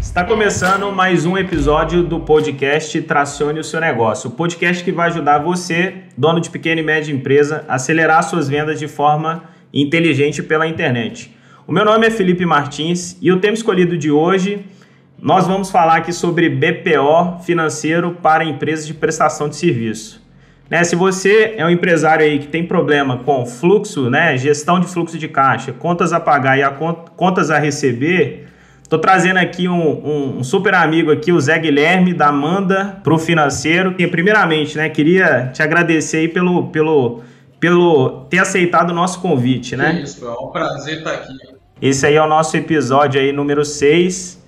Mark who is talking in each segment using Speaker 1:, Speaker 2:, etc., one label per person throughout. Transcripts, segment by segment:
Speaker 1: Está começando mais um episódio do podcast Tracione o seu negócio. O podcast que vai ajudar você, dono de pequena e média empresa, a acelerar suas vendas de forma inteligente pela internet. O meu nome é Felipe Martins e o tema escolhido de hoje nós vamos falar aqui sobre BPO financeiro para empresas de prestação de serviço. Né, se você é um empresário aí que tem problema com fluxo, né, gestão de fluxo de caixa, contas a pagar e a contas a receber, Estou trazendo aqui um, um, um, super amigo aqui, o Zé Guilherme, da Amanda, para o financeiro. E, primeiramente, né, queria te agradecer aí pelo, pelo, pelo ter aceitado o nosso convite, né?
Speaker 2: Isso, é um prazer estar aqui.
Speaker 1: Esse aí é o nosso episódio aí, número 6.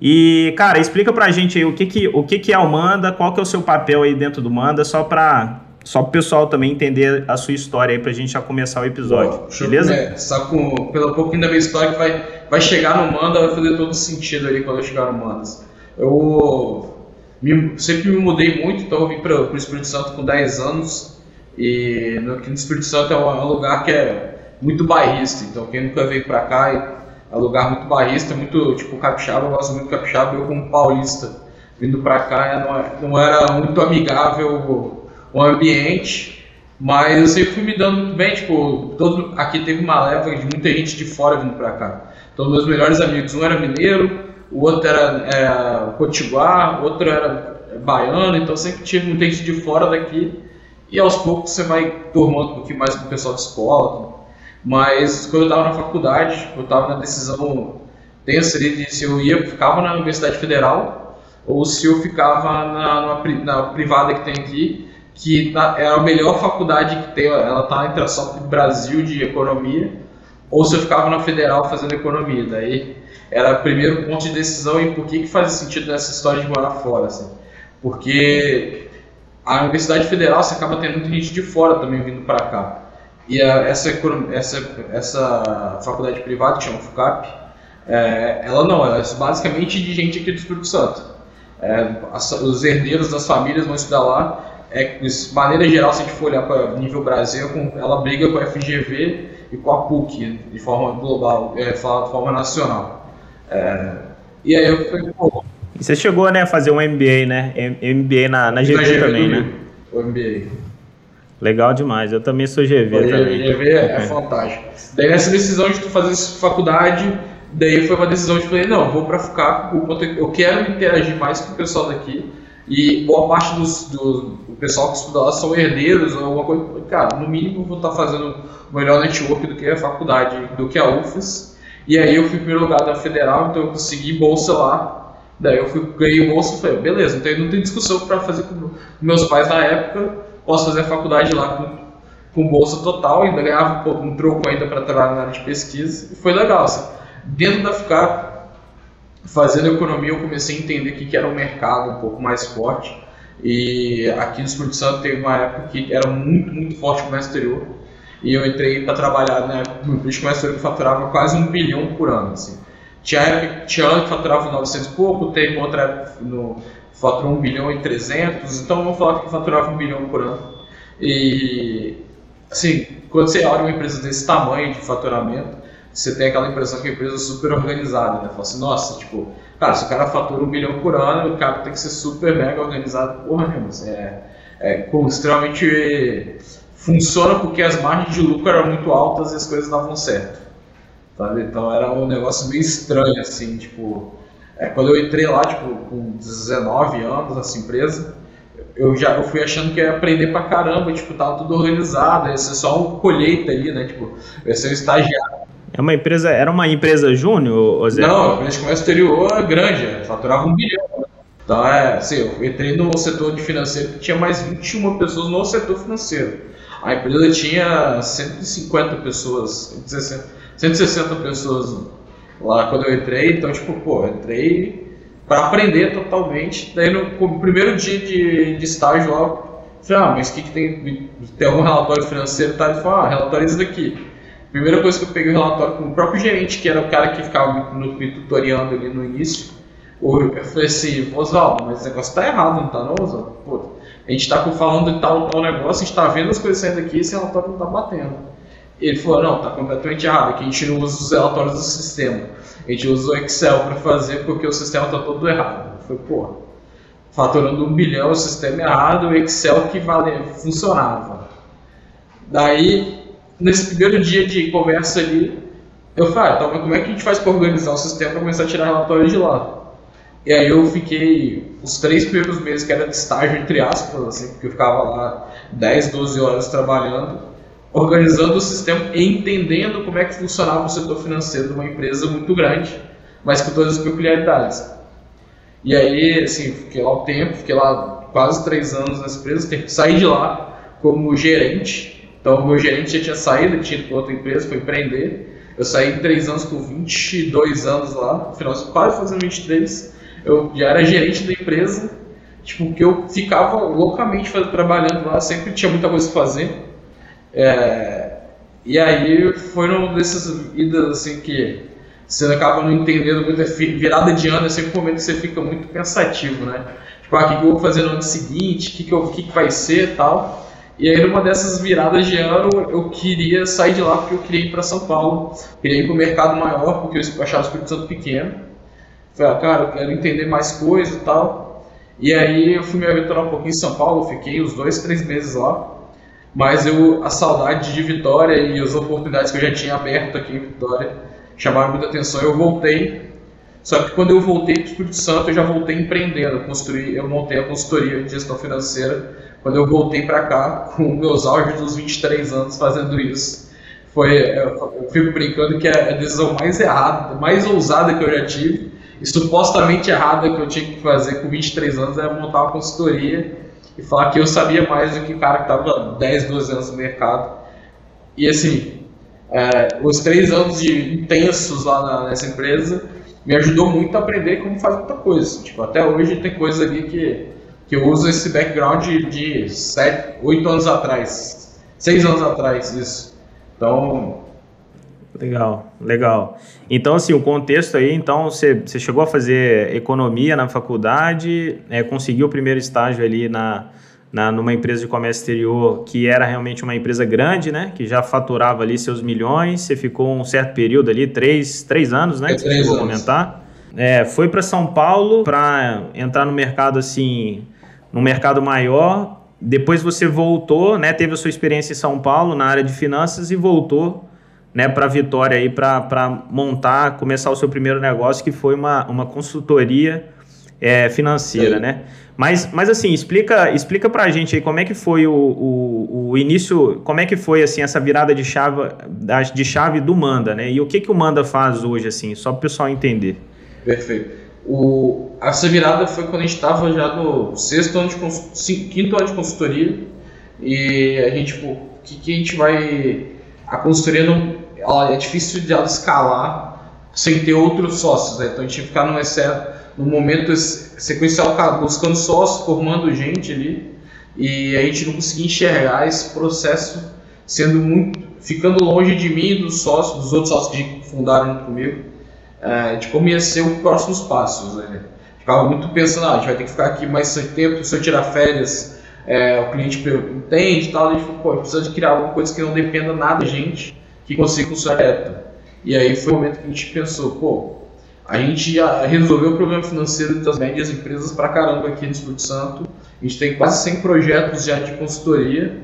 Speaker 1: E, cara, explica pra gente aí o que que, o que, que é o Manda, qual que é o seu papel aí dentro do Manda, só para só o pessoal também entender a sua história aí pra gente já começar o episódio, Pô, beleza?
Speaker 2: É, só com, pelo pouquinho da minha história que vai, vai chegar no Manda, vai fazer todo sentido ali quando eu chegar no Mandas. Eu me, sempre me mudei muito, então eu vim para o Espírito Santo com 10 anos e no, aqui no Espírito Santo é um, é um lugar que é muito bairrista, então quem nunca veio para cá é um lugar muito bairrista, muito tipo capixaba, eu gosto muito de capixaba, eu como paulista vindo para cá não, não era muito amigável o ambiente, mas eu sempre fui me dando muito bem, tipo, todo, aqui teve uma leva de muita gente de fora vindo para cá. Então, meus melhores amigos, um era mineiro, o outro era, era potiguar, outro era baiano, então sempre tive muita gente de fora daqui. E aos poucos você vai tomando um pouquinho mais com o pessoal de escola. Mas quando eu estava na faculdade, eu estava na decisão tensa de se eu ia, ficava na Universidade Federal ou se eu ficava na, na, na privada que tem aqui que é a melhor faculdade que tem, ela está entre a só Brasil de economia, ou se eu ficava na federal fazendo economia. Daí era o primeiro ponto de decisão em por que, que faz sentido nessa história de morar fora. Assim. Porque a Universidade Federal você acaba tendo muita gente de fora também vindo para cá. E a, essa, essa, essa faculdade privada, que chama FUCAP, é, ela não, ela é basicamente de gente aqui do Espírito Santo. É, as, os herdeiros das famílias vão estudar lá é, de maneira geral, se a gente for olhar para nível Brasil, ela briga com a FGV e com a PUC, de forma global, é, de forma nacional. E aí eu falei, pô.
Speaker 1: E você chegou né, a fazer um MBA, né? MBA na, na GV também, né?
Speaker 2: O MBA.
Speaker 1: Legal demais, eu também sou GV também.
Speaker 2: GV é, é, fantástico. Daí nessa decisão de tu fazer faculdade, daí foi uma decisão de falei, não, vou para ficar, eu quero interagir mais com o pessoal daqui e boa parte dos, do, do pessoal que estuda lá são herdeiros ou alguma coisa. Cara, no mínimo vou estar fazendo o melhor network do que a faculdade, do que a UFES. E aí eu fui primeiro lugar da federal, então eu consegui bolsa lá. Daí eu fui, ganhei bolsa e falei, beleza, então não tem discussão para fazer com meus pais na época. Posso fazer a faculdade lá com, com bolsa total, ainda ganhava um troco ainda para trabalhar na área de pesquisa. E foi legal. Assim. Dentro da FICAP, fazendo economia, eu comecei a entender que, que era um mercado um pouco mais forte. E aqui no Espírito Santo teve uma época que era muito, muito forte o comércio exterior. E eu entrei para trabalhar né, no comércio exterior que faturava quase um bilhão por ano. Assim. Tinha, época, tinha ano que faturava 900 e pouco, teve outra época no, faturou 1 bilhão e 300, então vamos falar que faturava 1 bilhão por ano. E, assim, quando você olha uma empresa desse tamanho de faturamento, você tem aquela impressão que a empresa é super organizada, né? Fala assim, nossa, tipo, cara, se o cara fatura um bilhão por ano, o cara tem que ser super mega organizado. Porra, mesmo, assim, é, é extremamente funciona porque as margens de lucro eram muito altas e as coisas davam certo. Sabe? Então era um negócio meio estranho, assim, tipo, é, quando eu entrei lá, tipo, com 19 anos nessa empresa, eu já eu fui achando que ia aprender pra caramba, tipo, tava tudo organizado, ia ser só um colheita ali, né, tipo, ia ser um estagiário
Speaker 1: é uma empresa, era uma empresa júnior, Zé?
Speaker 2: Não, a de comércio exterior é grande, é, faturava um bilhão. Então, é, assim, eu entrei no setor de financeiro que tinha mais 21 pessoas no setor financeiro. A empresa tinha 150 pessoas, 160 pessoas lá quando eu entrei, então, tipo, pô, eu entrei para aprender totalmente. Daí, no, primeiro dia de, de estágio lá, falei, ah, mas o que, que tem? Tem algum relatório financeiro? Tá? Ele falou, ah, relatório isso daqui. Primeira coisa que eu peguei o relatório com o próprio gerente, que era o cara que ficava me, me tutoriando ali no início. Eu falei assim, Oswaldo, mas esse negócio tá errado, não tá não, Oswaldo? Pô, a gente tá falando de tal, tal negócio, a gente tá vendo as coisas saindo aqui e esse relatório não tá batendo. Ele falou, não, tá completamente errado, que a gente não usa os relatórios do sistema. A gente usa o Excel para fazer porque o sistema tá todo errado. Falei, pô, faturando um bilhão, o sistema errado, o Excel que vale, funcionava. Daí, nesse primeiro dia de conversa ali, eu falei, ah, então como é que a gente faz para organizar o sistema para começar a tirar relatório de lá? E aí eu fiquei os três primeiros meses, que era de estágio, entre aspas, assim, porque eu ficava lá 10, 12 horas trabalhando, organizando o sistema entendendo como é que funcionava o setor financeiro de uma empresa muito grande, mas com todas as peculiaridades. E aí, assim, fiquei lá um tempo, fiquei lá quase três anos nessa empresa, saí de lá como gerente. Então, o meu gerente já tinha saído, tinha ido para outra empresa, foi empreender. Eu saí em três anos com 22 anos lá, no final, quase fazendo 23. Eu já era gerente da empresa, tipo, que eu ficava loucamente trabalhando lá, sempre tinha muita coisa para fazer. É, e aí foram dessas idas assim que você acaba não entendendo muito, é virada de ano é sempre um momento que você fica muito pensativo, né? Tipo, ah, o que, eu vou fazer no ano seguinte, o que, que, eu, que, que vai ser e tal. E aí, numa dessas viradas de ano, eu queria sair de lá porque eu queria ir para São Paulo, queria ir para o mercado maior, porque eu achava o Espírito Santo pequeno. Falei, ah, cara, eu quero entender mais coisas e tal. E aí, eu fui me aventurar um pouquinho em São Paulo, fiquei uns dois, três meses lá. Mas eu, a saudade de Vitória e as oportunidades que eu já tinha aberto aqui em Vitória chamaram muita atenção. Eu voltei, só que quando eu voltei para o Espírito Santo, eu já voltei empreendendo. Eu, construí, eu montei a consultoria de gestão financeira quando eu voltei para cá, com meus auges dos 23 anos fazendo isso. Foi, eu fico brincando que é a decisão mais errada, mais ousada que eu já tive, e supostamente errada que eu tinha que fazer com 23 anos era montar uma consultoria e falar que eu sabia mais do que o cara que estava 10, 12 anos no mercado. E assim, é, os três anos intensos lá na, nessa empresa me ajudou muito a aprender como fazer muita coisa. Tipo, até hoje tem coisa ali que que eu uso esse background de 7, 8 anos atrás, 6 anos atrás, isso. Então.
Speaker 1: Legal, legal. Então, assim, o contexto aí, então, você, você chegou a fazer economia na faculdade, é, conseguiu o primeiro estágio ali na, na, numa empresa de comércio exterior que era realmente uma empresa grande, né? Que já faturava ali seus milhões. Você ficou um certo período ali, três, três anos, né? É, que você chegou a comentar. É, foi para São Paulo para entrar no mercado assim no mercado maior. Depois você voltou, né, teve a sua experiência em São Paulo na área de finanças e voltou né, para Vitória aí para montar, começar o seu primeiro negócio, que foi uma, uma consultoria é, financeira, né? Mas, mas assim, explica, explica para a gente aí como é que foi o, o, o, início, como é que foi assim essa virada de chave, de chave do Manda, né? E o que, que o Manda faz hoje, assim, só para o pessoal entender.
Speaker 2: Perfeito. O, essa virada foi quando a gente estava já no sexto ano de quinto ano de consultoria e a gente, tipo, o que, que a gente vai. A consultoria não, ela, é difícil de ela escalar sem ter outros sócios, né? Então a gente tinha que ficar num, num momento sequencial buscando sócios, formando gente ali e a gente não conseguia enxergar esse processo sendo muito. ficando longe de mim e dos sócios, dos outros sócios que fundaram comigo é, de como ia ser os próximos passos. Né? Ficava muito pensando, ah, a gente vai ter que ficar aqui mais tempo, se eu tirar férias, é, o cliente entende e tal, a gente pô, precisa de criar alguma coisa que não dependa nada da gente, que consiga funcionar direto. E aí foi o momento que a gente pensou, pô, a gente já resolveu o problema financeiro das médias empresas pra caramba aqui no Espírito Santo, a gente tem quase 100 projetos já de consultoria,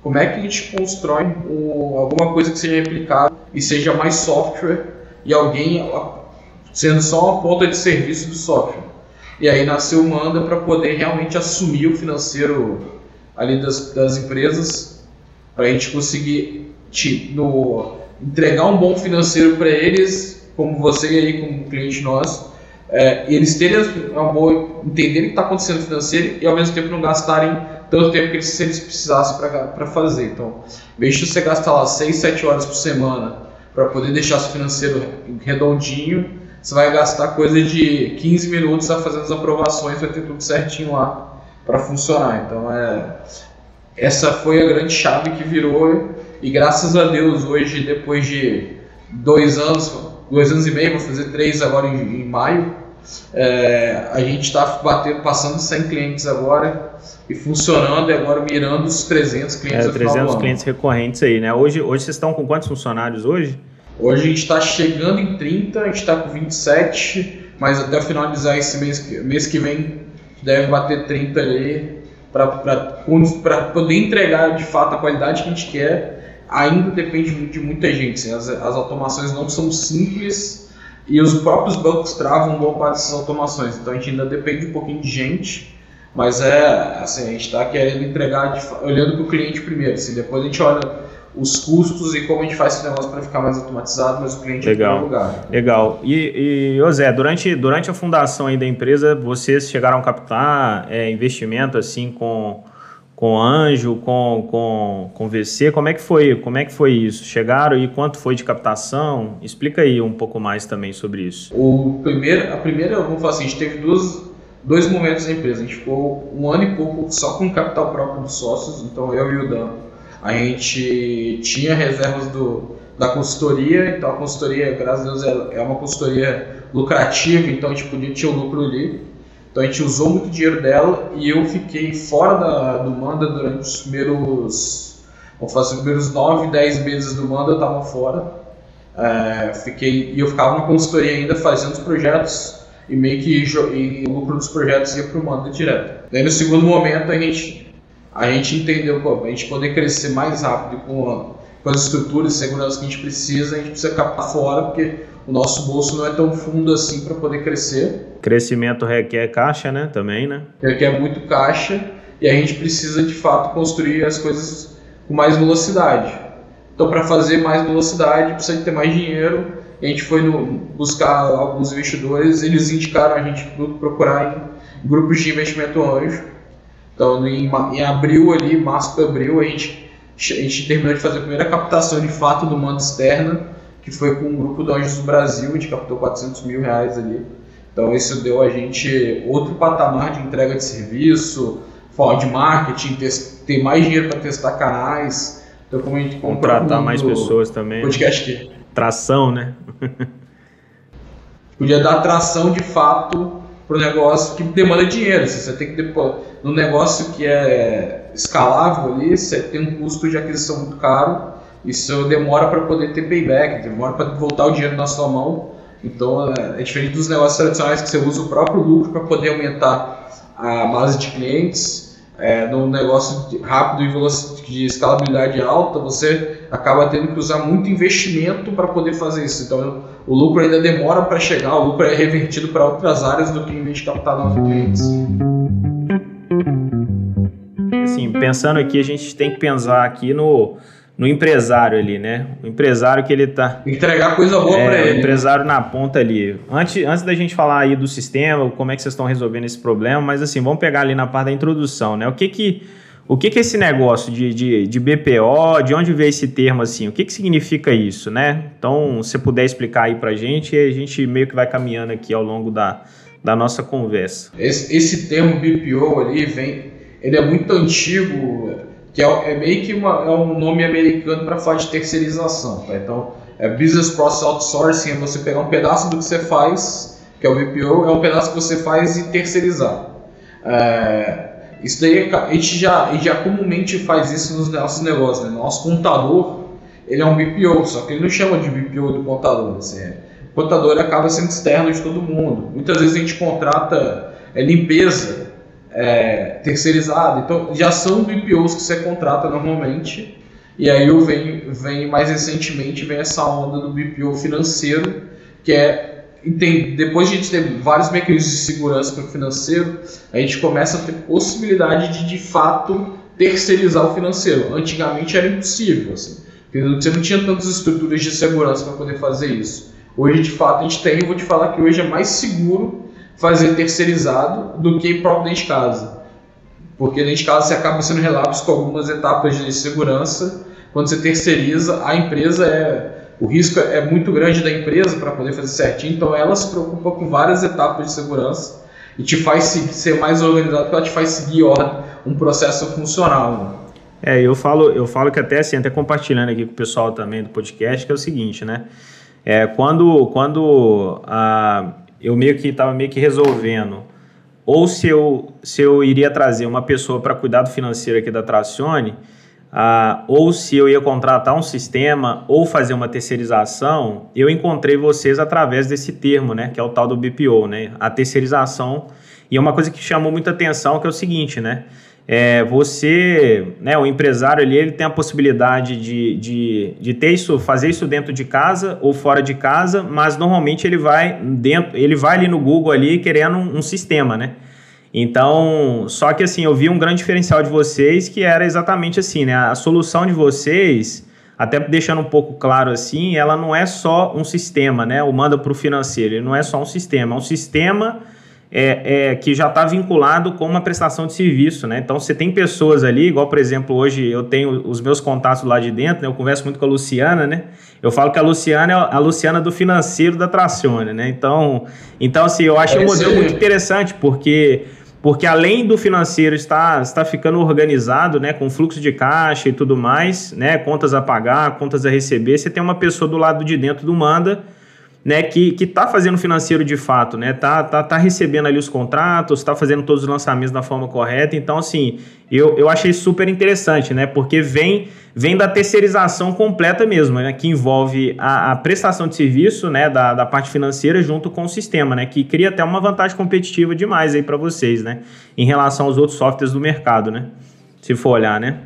Speaker 2: como é que a gente constrói um, alguma coisa que seja replicável e seja mais software e alguém sendo só uma ponta de serviço do software. E aí nasceu o Manda para poder realmente assumir o financeiro ali das, das empresas, para a gente conseguir no, entregar um bom financeiro para eles, como você aí, como cliente nosso, é, eles terem uma boa, entenderem o que está acontecendo financeiro e ao mesmo tempo não gastarem tanto tempo que eles, se eles precisassem para fazer. Então, em vez de você gastar lá 6, 7 horas por semana para poder deixar seu financeiro redondinho, você vai gastar coisa de 15 minutos a fazer as aprovações, vai ter tudo certinho lá para funcionar. Então é essa foi a grande chave que virou e graças a Deus hoje depois de dois anos, dois anos e meio, vou fazer três agora em, em maio, É, a gente está passando 100 clientes agora e funcionando e agora mirando os 300 clientes. É,
Speaker 1: 300 clientes recorrentes aí, né? Hoje, hoje vocês estão com quantos funcionários hoje?
Speaker 2: Hoje a gente está chegando em 30, a gente está com 27, mas até finalizar esse mês, mês que vem deve bater 30 ali para poder entregar de fato a qualidade que a gente quer. Ainda depende de muita gente. Assim, as, as automações não são simples e os próprios bancos travam boa parte dessas automações. Então a gente ainda depende um pouquinho de gente, mas é assim, a gente está querendo entregar olhando para o cliente primeiro. Assim, depois a gente olha os custos e como a gente faz esse negócio para ficar mais automatizado, mas o cliente
Speaker 1: Legal.
Speaker 2: em lugar.
Speaker 1: Legal. E, e Zé, durante, durante a fundação aí da empresa, vocês chegaram a captar é, investimento assim com, com Anjo, com, com, com VC? Como é que foi? Como é que foi isso? Chegaram e quanto foi de captação? Explica aí um pouco mais também sobre isso.
Speaker 2: O primeiro, a primeira, vamos falar assim, a gente teve duas, dois momentos na empresa. A gente ficou um ano e pouco só com capital próprio dos sócios, então eu e o Dan a gente tinha reservas do, da consultoria, então a consultoria, graças a Deus, é, é uma consultoria lucrativa, então a gente podia ter o lucro ali. Então a gente usou muito dinheiro dela e eu fiquei fora da, do Manda durante os primeiros, vamos fazer os primeiros 9, 10 meses do Manda eu estava fora. É, fiquei, e eu ficava na consultoria ainda fazendo os projetos e meio que e o lucro dos projetos ia para o Manda direto. Daí no segundo momento a gente a gente entendeu como a gente poder crescer mais rápido com, com as estruturas de segurança que a gente precisa, a gente precisa captar fora, porque o nosso bolso não é tão fundo assim para poder crescer.
Speaker 1: Crescimento requer caixa, né? Também, né?
Speaker 2: Requer muito caixa e a gente precisa de fato construir as coisas com mais velocidade. Então, para fazer mais velocidade, precisa de ter mais dinheiro. A gente foi no, buscar alguns investidores, eles indicaram a gente procurar em grupos de investimento anjo então, em, em abril ali, março para abril, a gente, a gente terminou de fazer a primeira captação de fato do mando externa, que foi com um grupo do Anjos do Brasil, a gente captou 400 mil reais ali. Então, isso deu a gente outro patamar de entrega de serviço, forma de marketing, ter mais dinheiro para testar canais. Então, como a gente
Speaker 1: contratar mais pessoas também.
Speaker 2: Podcast aqui.
Speaker 1: Tração, né?
Speaker 2: Podia dar tração de fato para o negócio que demanda dinheiro. Você tem que depois, no negócio que é escalável ali, você tem um custo de aquisição muito caro. Isso demora para poder ter payback, demora para voltar o dinheiro na sua mão. Então é, é diferente dos negócios tradicionais que você usa o próprio lucro para poder aumentar a base de clientes. É, num negócio rápido e de escalabilidade alta, você acaba tendo que usar muito investimento para poder fazer isso. Então, o lucro ainda demora para chegar, o lucro é revertido para outras áreas do que em vez de captar novos clientes.
Speaker 1: Assim, pensando aqui, a gente tem que pensar aqui no, no empresário ali, né? O empresário que ele tá.
Speaker 2: Entregar coisa boa é, para ele.
Speaker 1: O empresário na ponta ali. Antes, antes da gente falar aí do sistema, como é que vocês estão resolvendo esse problema, mas assim, vamos pegar ali na parte da introdução, né? O que que o que, que é esse negócio de, de, de BPO, de onde veio esse termo assim? O que, que significa isso, né? Então, se puder explicar aí pra gente, a gente meio que vai caminhando aqui ao longo da, da nossa conversa.
Speaker 2: Esse, esse termo BPO ali vem, ele é muito antigo, que é, é meio que uma, é um nome americano para falar de terceirização, tá? Então, é Business Process Outsourcing, é você pegar um pedaço do que você faz, que é o BPO, é um pedaço que você faz e terceirizar. É, isso daí a gente já, a gente já comumente faz isso nos nossos negócios. Né? Nosso contador ele é um BPO, só que ele não chama de BPO do contador. Assim, é. O contador acaba sendo externo de todo mundo. Muitas vezes a gente contrata é, limpeza é, terceirizada, então já são BPOs que você contrata normalmente. E aí eu venho, vem mais recentemente vem essa onda do BPO financeiro, que é tem, depois de a gente ter vários mecanismos de segurança para o financeiro, a gente começa a ter possibilidade de de fato terceirizar o financeiro. Antigamente era impossível, assim, você não tinha tantas estruturas de segurança para poder fazer isso. Hoje, de fato, a gente tem, e vou te falar que hoje é mais seguro fazer terceirizado do que próprio dentro de casa. Porque dentro de casa você acaba sendo relapso com algumas etapas de segurança. Quando você terceiriza, a empresa é o risco é muito grande da empresa para poder fazer certinho, então ela se preocupa com várias etapas de segurança e te faz ser mais organizado, porque ela te faz seguir um processo funcional.
Speaker 1: É, eu falo, eu falo que até assim, até compartilhando aqui com o pessoal também do podcast, que é o seguinte, né? É, quando quando a, eu meio que estava meio que resolvendo. Ou se eu, se eu iria trazer uma pessoa para cuidar do financeiro aqui da Tracione, ah, ou se eu ia contratar um sistema ou fazer uma terceirização, eu encontrei vocês através desse termo, né, que é o tal do BPO, né, a terceirização. E é uma coisa que chamou muita atenção, que é o seguinte, né, é, você, né, o empresário ali, ele tem a possibilidade de, de, de ter isso, fazer isso dentro de casa ou fora de casa, mas normalmente ele vai dentro, ele vai ali no Google ali querendo um, um sistema, né? Então, só que assim, eu vi um grande diferencial de vocês que era exatamente assim, né? A solução de vocês, até deixando um pouco claro assim, ela não é só um sistema, né? O manda para o financeiro, ele não é só um sistema, é um sistema é, é, que já está vinculado com uma prestação de serviço, né? Então você tem pessoas ali, igual por exemplo, hoje eu tenho os meus contatos lá de dentro, né? Eu converso muito com a Luciana, né? Eu falo que a Luciana é a Luciana do financeiro da Tracione, né? Então, então assim, eu achei é um modelo muito interessante, porque porque além do financeiro estar, estar ficando organizado, né, com fluxo de caixa e tudo mais, né, contas a pagar, contas a receber, você tem uma pessoa do lado de dentro do Manda né, que está fazendo financeiro de fato, né, tá, tá, tá recebendo ali os contratos, está fazendo todos os lançamentos da forma correta. Então, assim, eu, eu achei super interessante, né, porque vem, vem da terceirização completa mesmo, né, que envolve a, a prestação de serviço, né, da, da parte financeira junto com o sistema, né, que cria até uma vantagem competitiva demais aí para vocês, né, em relação aos outros softwares do mercado, né, se for olhar, né.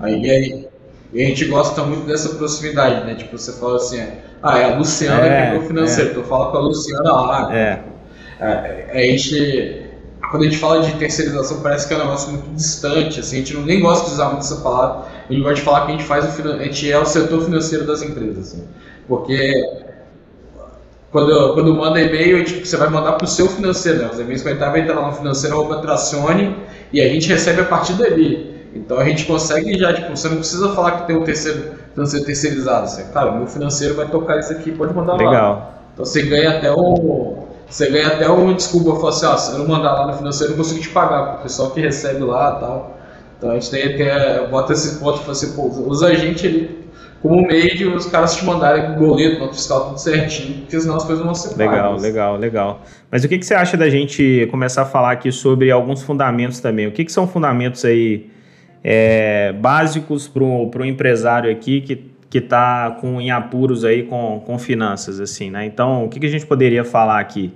Speaker 2: Aí, aí, a gente gosta muito dessa proximidade, né, tipo, você fala assim, ah, é a Luciana é, que é o financeiro. É. Tu fala com a Luciana lá.
Speaker 1: É.
Speaker 2: é. A gente. Quando a gente fala de terceirização, parece que é um negócio muito distante. Assim, a gente não, nem gosta de usar muito essa palavra. A gente gosta de falar que a gente faz o a gente é o setor financeiro das empresas. Assim, porque quando, quando manda e-mail, tipo, você vai mandar para o seu financeiro. Né? Os e-mails vai estar, vai entrar lá no financeiro, tracione, e a gente recebe a partir dali. Então a gente consegue já, tipo, você não precisa falar que tem um terceiro financeiro terceirizado. Você, cara, meu financeiro vai tocar isso aqui, pode mandar
Speaker 1: Legal. lá. Legal.
Speaker 2: Então você ganha até um. Você ganha até uma desculpa, falar assim, ó, se eu não mandar lá no financeiro, eu não consigo te pagar, o pessoal que recebe lá e tal. Então a gente tem, tem bota esse ponto e fala assim, pô, usa a gente ali como meio de os caras te mandarem boleto, nota fiscal, tudo certinho, porque senão as coisas vão ser
Speaker 1: Legal, pagas. legal, legal. Mas o que, que você acha da gente começar a falar aqui sobre alguns fundamentos também? O que, que são fundamentos aí é, básicos para o empresário aqui que que está com em apuros aí com, com finanças assim, né? Então, o que, que a gente poderia falar aqui?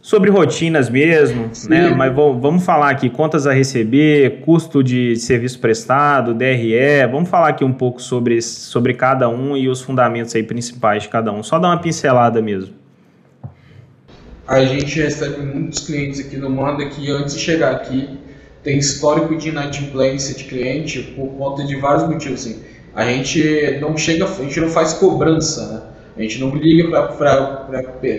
Speaker 1: Sobre rotinas mesmo, Sim. né? Mas vamos falar aqui contas a receber, custo de serviço prestado, DRE. Vamos falar aqui um pouco sobre, sobre cada um e os fundamentos aí principais de cada um. Só dar uma pincelada mesmo.
Speaker 2: A gente recebe muitos clientes aqui no Manda que antes de chegar aqui tem histórico de inadimplência de cliente por conta de vários motivos. Assim. A gente não chega, a gente não faz cobrança, né? A gente não liga para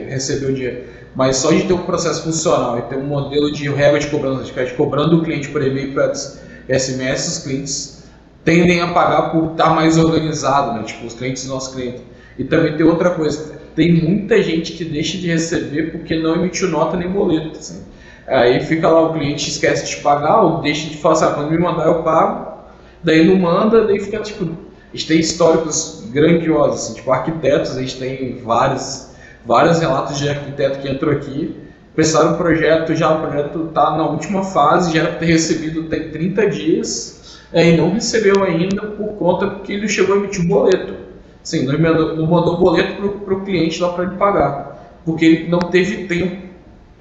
Speaker 2: receber o dinheiro. Mas só de ter um processo funcional e ter um modelo de regra de cobrança, de ficar cobrando o cliente por e-mail para SMS, os clientes tendem a pagar por estar mais organizado, né? Tipo, os clientes do nosso cliente. E também tem outra coisa, tem muita gente que deixa de receber porque não emitiu nota nem boleto. Assim. Aí fica lá, o cliente esquece de pagar ou deixa de falar, sabe, quando me mandar eu pago, daí não manda, daí fica tipo. A gente tem históricos grandiosos, assim, tipo arquitetos, a gente tem vários, vários relatos de arquiteto que entrou aqui, prestaram um projeto, já o projeto está na última fase, já era ter recebido tem 30 dias, é, e não recebeu ainda por conta que ele chegou a emitir um boleto. Sim, não mandou, não mandou boleto para o cliente lá para ele pagar, porque ele não teve tempo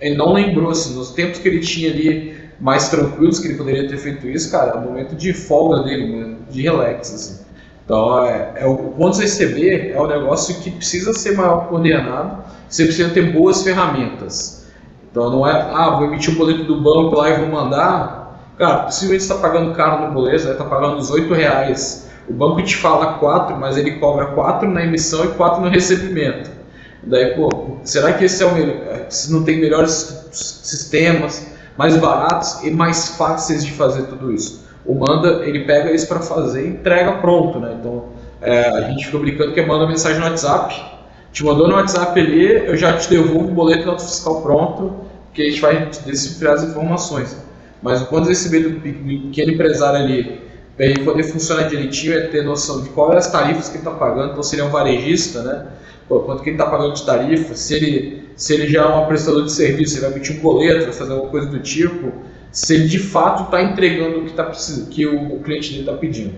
Speaker 2: ele não lembrou, assim, nos tempos que ele tinha ali mais tranquilos, que ele poderia ter feito isso, cara, é um momento de folga dele, de relax, assim. Então, é, é o ponto receber é um negócio que precisa ser maior coordenado, você precisa ter boas ferramentas. Então, não é, ah, vou emitir o um boleto do banco lá e vou mandar. Cara, possivelmente está pagando caro no boleto, está pagando os 8 reais. O banco te fala 4, mas ele cobra 4 na emissão e 4 no recebimento. Daí, pô, será que esse é o melhor? Se não tem melhores sistemas, mais baratos e mais fáceis de fazer tudo isso? O Manda, ele pega isso para fazer e entrega pronto, né? Então, é, a gente fica brincando que manda mensagem no WhatsApp, te mandou no WhatsApp ali, eu já te devolvo o boleto do fiscal pronto, que a gente vai decifrar as informações. Mas o quanto receber do pequeno empresário ali, para ele poder funcionar direitinho, é ter noção de quais as tarifas que ele está pagando, então seria um varejista, né? Pô, quanto que ele está pagando de tarifa, se ele se ele já é um prestador de serviço, ele vai emitir um boleto, vai fazer alguma coisa do tipo, se ele de fato está entregando o que, tá, que o, o cliente dele está pedindo.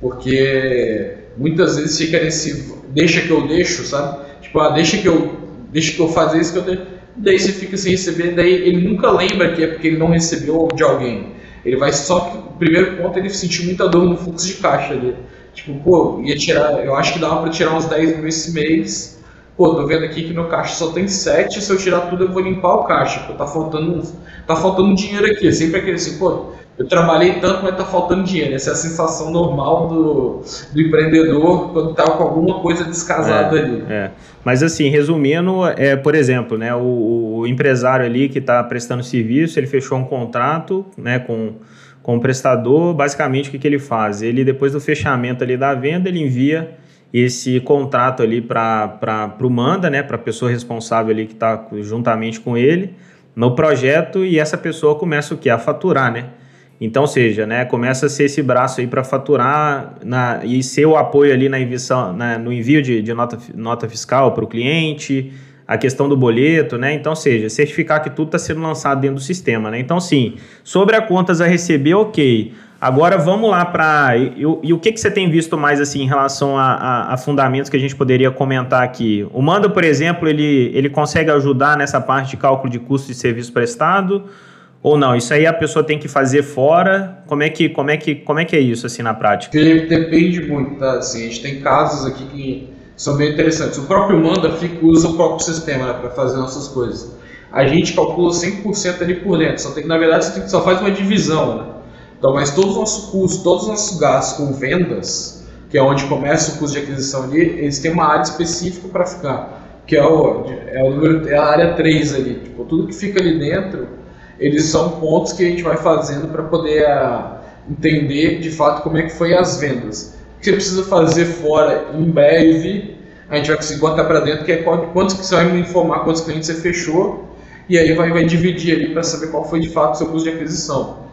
Speaker 2: Porque muitas vezes fica nesse deixa que eu deixo, sabe? Tipo, ah, deixa que eu deixa que eu fazer isso que eu tenho. Daí você fica sem receber, daí ele nunca lembra que é porque ele não recebeu de alguém. Ele vai só primeiro ponto ele sentiu muita dor no fluxo de caixa ali. Tipo, pô, ia tirar, eu acho que dava para tirar uns 10 mil esse mês Pô, tô vendo aqui que no caixa só tem 7, se eu tirar tudo eu vou limpar o caixa. Pô, tá faltando, tá faltando dinheiro aqui. É sempre aquele assim, pô, eu trabalhei tanto, mas tá faltando dinheiro. Essa é a sensação normal do, do empreendedor quando tá com alguma coisa descasada
Speaker 1: é,
Speaker 2: ali.
Speaker 1: É. Mas assim, resumindo, é, por exemplo, né, o, o empresário ali que está prestando serviço, ele fechou um contrato né, com, com o prestador, basicamente o que, que ele faz? Ele, depois do fechamento ali da venda, ele envia esse contrato ali para o Manda, né, para a pessoa responsável ali que está juntamente com ele no projeto e essa pessoa começa o que? A faturar, né? Então, seja, né, começa a ser esse braço aí para faturar na, e ser o apoio ali na enviação, na, no envio de, de nota, nota fiscal para o cliente, a questão do boleto, né? Então, seja, certificar que tudo está sendo lançado dentro do sistema, né? Então, sim, sobre a contas a receber, ok. Agora vamos lá para. E, e, o que, que você tem visto mais assim em relação a, a, a, fundamentos que a gente poderia comentar aqui? O Manda, por exemplo, ele, ele consegue ajudar nessa parte de cálculo de custo de serviço prestado? Ou não? Isso aí a pessoa tem que fazer fora? Como é que, como é que, como é, que é isso assim na prática?
Speaker 2: Depende muito, tá? Assim, a gente tem casos aqui que são bem interessantes. O próprio Manda fica, usa o próprio sistema né, para fazer nossas coisas. A gente calcula 100% ali por dentro, só tem que, na verdade, você tem que, só faz uma divisão, né? Então, mas todos os nossos custos, todos os nossos gastos com vendas, que é onde começa o custo de aquisição ali, eles têm uma área específica para ficar, que é, o, é, o número, é a área 3 ali. Tipo, tudo que fica ali dentro, eles são pontos que a gente vai fazendo para poder a, ah, entender de fato como é que foi as vendas. Que você precisa fazer fora em breve, a gente vai conseguir botar para dentro, que é quantos que você vai me informar quantos clientes você fechou, e aí vai, vai dividir ali para saber qual foi de fato o seu custo de aquisição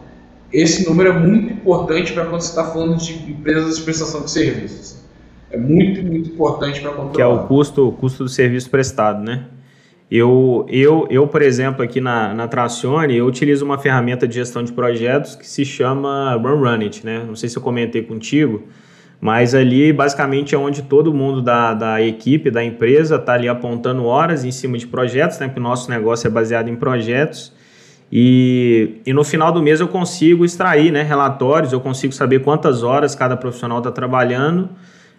Speaker 2: esse número é muito importante para quando você está falando de empresas de prestação de serviços. É muito, muito importante para controlar.
Speaker 1: Que é o custo, o custo do serviço prestado, né? Eu, eu, eu, por exemplo, aqui na, na Tracione, eu utilizo uma ferramenta de gestão de projetos que se chama Run Run It, né? Não sei se eu comentei contigo, mas ali basicamente é onde todo mundo da, da equipe, da empresa, está ali apontando horas em cima de projetos, né? Porque o nosso negócio é baseado em projetos e, e no final do mês eu consigo extrair né, relatórios, eu consigo saber quantas horas cada profissional está trabalhando,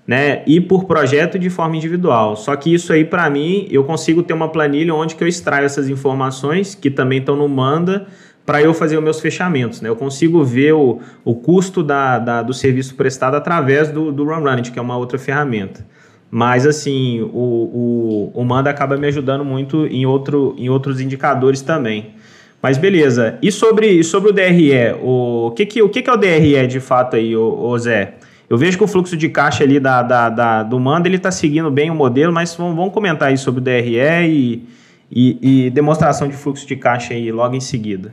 Speaker 1: né, e por projeto de forma individual. Só que isso aí, para mim, eu consigo ter uma planilha onde que eu extraio essas informações, que também estão no Manda, para eu fazer os meus fechamentos. Né? Eu consigo ver o, o custo da, da do serviço prestado através do, do RunRunit, que é uma outra ferramenta. Mas, assim, o, o, o Manda acaba me ajudando muito em, outro, em outros indicadores também. Mas beleza. E sobre, sobre o DRE? O que, que, o que, que é o DRE de fato aí, o, o Zé? Eu vejo que o fluxo de caixa ali da, da, da do Manda ele está seguindo bem o modelo, mas vamos, vamos comentar aí sobre o DRE e, e, e, demonstração de fluxo de caixa aí logo em seguida.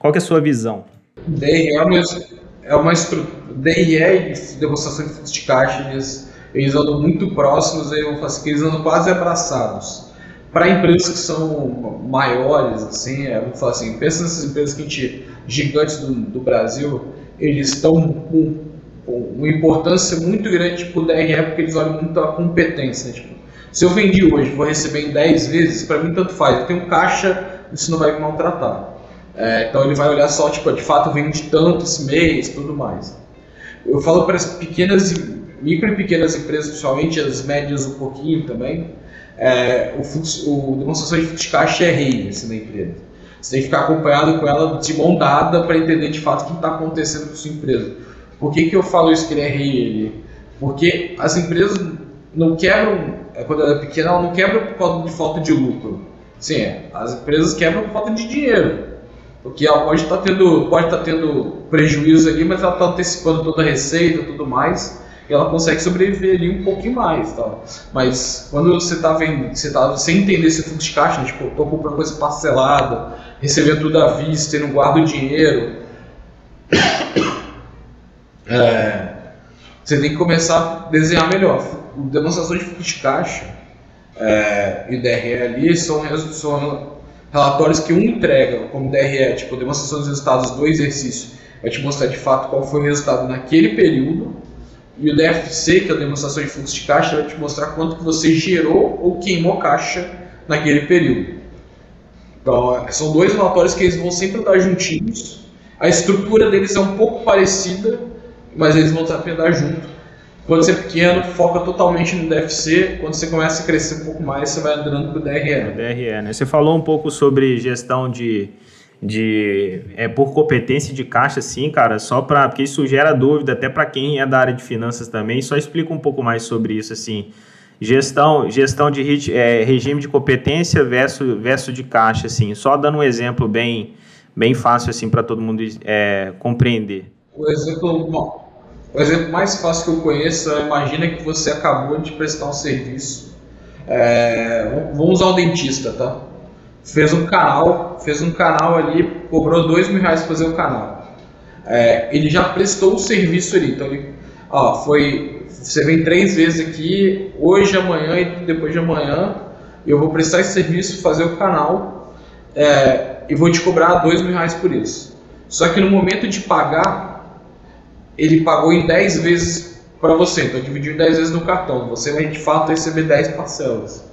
Speaker 1: Qual é a sua visão?
Speaker 2: DRE é uma, é estrutura. DRE e demonstração de fluxo de caixa, eles, andam muito próximos, eu faço que eles andam quase abraçados para empresas que são maiores, assim, é, vamos falar assim, pensa nessas empresas que a gente, gigantes do, do Brasil, eles estão com, com, uma importância muito grande para o DRE, porque eles olham muito a competência. Tipo, se eu vendi hoje, vou receber em 10 vezes, para mim tanto faz. Eu tenho caixa, isso não vai me maltratar. É, então ele vai olhar só, tipo, de fato vendi tanto esse mês, tudo mais. Eu falo para as pequenas, micro e pequenas empresas, principalmente as médias um pouquinho também, é, o, o demonstração de fluxo de caixa é rei assim, na empresa. Você tem que ficar acompanhado com ela de mão dada para entender de fato o que está acontecendo com a sua empresa. Por que, que eu falo isso que ele é rei? Ele? Porque as empresas não quebram, é, quando ela é pequena, ela não quebra por causa de falta de lucro. Sim, é, as empresas quebram por falta de dinheiro. Porque pode estar tá tendo, pode estar tá tendo prejuízo ali, mas ela está antecipando toda a receita e tudo mais ela consegue sobreviver ali um pouquinho mais, tal. Mas quando você está você está sem entender esse fluxo de caixa, né? tipo, estou comprando coisa parcelada, recebendo tudo à vista, não guardo dinheiro, é, você tem que começar a desenhar melhor. A demonstração de fluxo de caixa, é, e DRE ali são, são relatórios que um entrega como DRE, tipo demonstração dos resultados do exercício, vai te mostrar de fato qual foi o resultado naquele período, e o DFC, que é a demonstração de fluxo de caixa, vai te mostrar quanto que você gerou ou queimou caixa naquele período. Então, são dois relatórios que eles vão sempre estar juntinhos. A estrutura deles é um pouco parecida, mas eles vão estar andar junto. Quando você é pequeno, foca totalmente no DFC. Quando você começa a crescer um pouco mais, você vai andando para o DRE. O
Speaker 1: DRE, né? Você falou um pouco sobre gestão de, de é, por competência de caixa, sim, cara, só para porque isso gera dúvida até para quem é da área de finanças também. Só explica um pouco mais sobre isso, assim. Gestão, gestão de é, regime de competência versus, versus de caixa, assim. Só dando um exemplo bem, bem fácil assim para todo mundo é, compreender.
Speaker 2: O exemplo, bom, o exemplo mais fácil que eu conheço é imagina que você acabou de prestar um serviço. É, vamos usar um dentista, tá? Fez um canal, fez um canal ali, cobrou dois mil reais para fazer o canal. É, ele já prestou o serviço ali, então ele, ó, foi você vem três vezes aqui, hoje, amanhã e depois de amanhã, eu vou prestar esse serviço, fazer o canal é, e vou te cobrar dois mil reais por isso. Só que no momento de pagar, ele pagou em 10 vezes para você, então dividiu em 10 vezes no cartão. Você vai de fato receber 10 parcelas.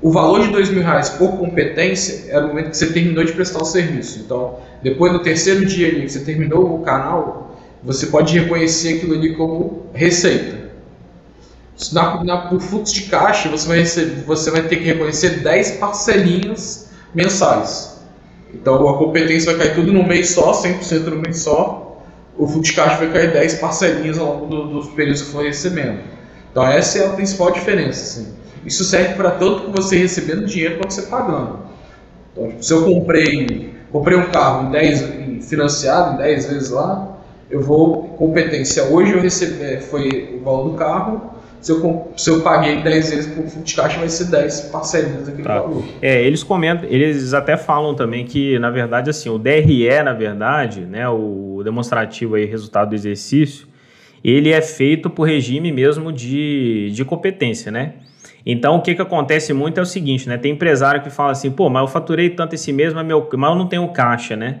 Speaker 2: O valor de dois mil reais por competência é no momento que você terminou de prestar o serviço. Então, depois do terceiro dia ali que você terminou o canal, você pode reconhecer aquilo ali como receita. Na, na, por fluxo de caixa, você vai, receber, você vai ter que reconhecer 10 parcelinhas mensais. Então a competência vai cair tudo no mês só, 100% no mês só. O fluxo vai cair 10 parcelinhas ao longo do, dos períodos que for recebendo. Então essa é a principal diferença. Assim. Isso serve para tanto você recebendo dinheiro quanto você pagando. Então, tipo, se eu comprei, comprei um carro em 10, financiado em 10 vezes lá, eu vou competência. Hoje eu recebi, é, foi o valor do carro, se eu, se eu paguei 10 vezes por fundo de caixa, vai ser 10 parcelinhas daquele tá. valor.
Speaker 1: É, eles comentam, eles até falam também que, na verdade, assim, o DRE, na verdade, né, o demonstrativo aí, resultado do exercício, ele é feito por regime mesmo de, de competência, né? Então, o que, que acontece muito é o seguinte, né? Tem empresário que fala assim, pô, mas eu faturei tanto esse mês, mas, meu, mas eu não tenho caixa, né?